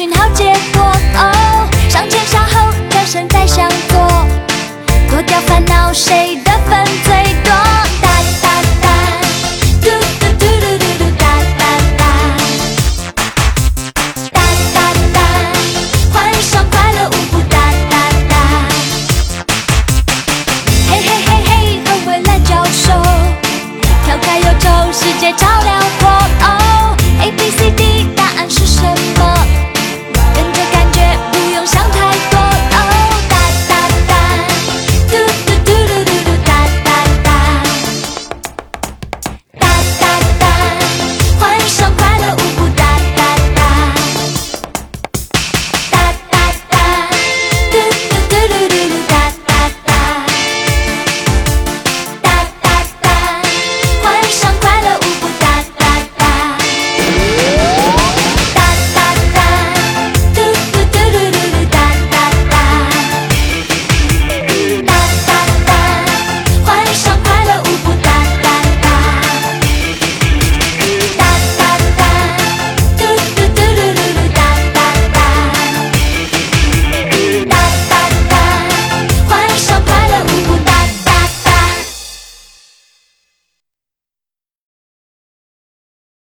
寻找结果哦，上前稍后，转身再向过，脱掉烦恼，谁的分最多？哒哒哒，嘟嘟嘟嘟嘟嘟哒哒哒，哒哒哒，换上快乐舞步哒哒哒。嘿嘿嘿嘿，和未来招手，跳开忧愁世界照亮。